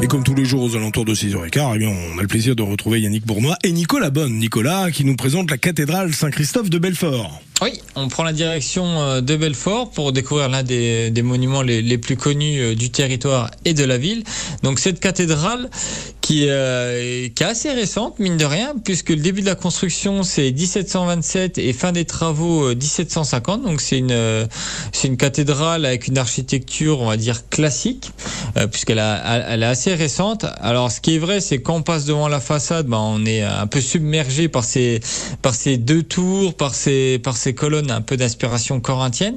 Et comme tous les jours aux alentours de 6h15, eh on a le plaisir de retrouver Yannick Bournois et Nicolas Bonne. Nicolas qui nous présente la cathédrale Saint-Christophe de Belfort. Oui, on prend la direction euh, de Belfort pour découvrir l'un des, monuments les, plus connus euh, du territoire et de la ville. Donc cette cathédrale qui, euh, qui est assez récente, mine de rien, puisque le début de la construction c'est 1727 et fin des travaux 1750. Donc c'est une, c'est une cathédrale avec une architecture, on va dire, classique, puisqu'elle elle est assez récente. Alors ce qui est vrai, c'est quand on passe devant la façade, ben, on est un peu submergé par ces, deux tours, par ces, colonnes un peu d'inspiration corinthienne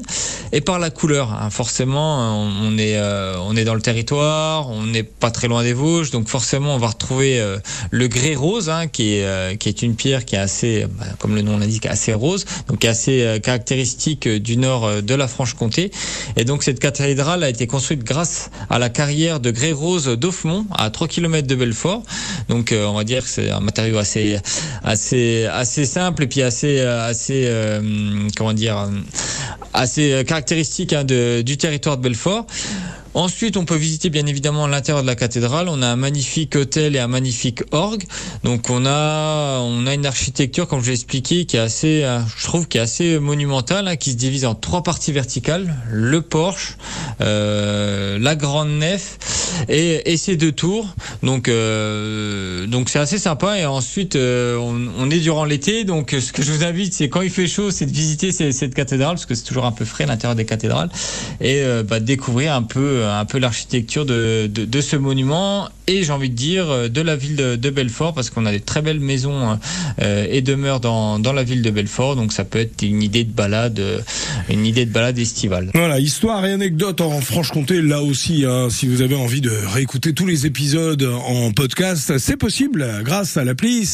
et par la couleur. Hein. Forcément, on est euh, on est dans le territoire, on n'est pas très loin des Vosges, donc forcément on va retrouver euh, le grès rose, hein, qui est euh, une pierre qui est assez, bah, comme le nom l'indique, assez rose, donc assez caractéristique du nord de la Franche-Comté. Et donc cette cathédrale a été construite grâce à la carrière de grès rose d'Offmont, à 3 km de Belfort. Donc on va dire que c'est un matériau assez assez assez simple et puis assez assez comment dire, assez caractéristique hein, de, du territoire de Belfort. Ensuite, on peut visiter bien évidemment l'intérieur de la cathédrale. On a un magnifique hôtel et un magnifique orgue. Donc on a on a une architecture, comme je l'ai expliqué, qui est assez, euh, je trouve, qui est assez monumentale, hein, qui se divise en trois parties verticales le porche, euh, la grande nef et, ces deux tours. Donc euh, donc c'est assez sympa. Et ensuite, euh, on, est durant l'été. Donc ce que je vous invite, c'est quand il fait chaud, c'est de visiter cette cathédrale parce que c'est toujours un peu frais à l'intérieur des cathédrales et euh, bah, découvrir un peu un peu l'architecture de, de, ce monument et j'ai envie de dire de la ville de, Belfort parce qu'on a des très belles maisons et demeures dans, dans la ville de Belfort donc ça peut être une idée de balade une idée de balade estivale. Voilà, histoire et anecdote en Franche-Comté là aussi hein, si vous avez de réécouter tous les épisodes en podcast, c'est possible grâce à l'appli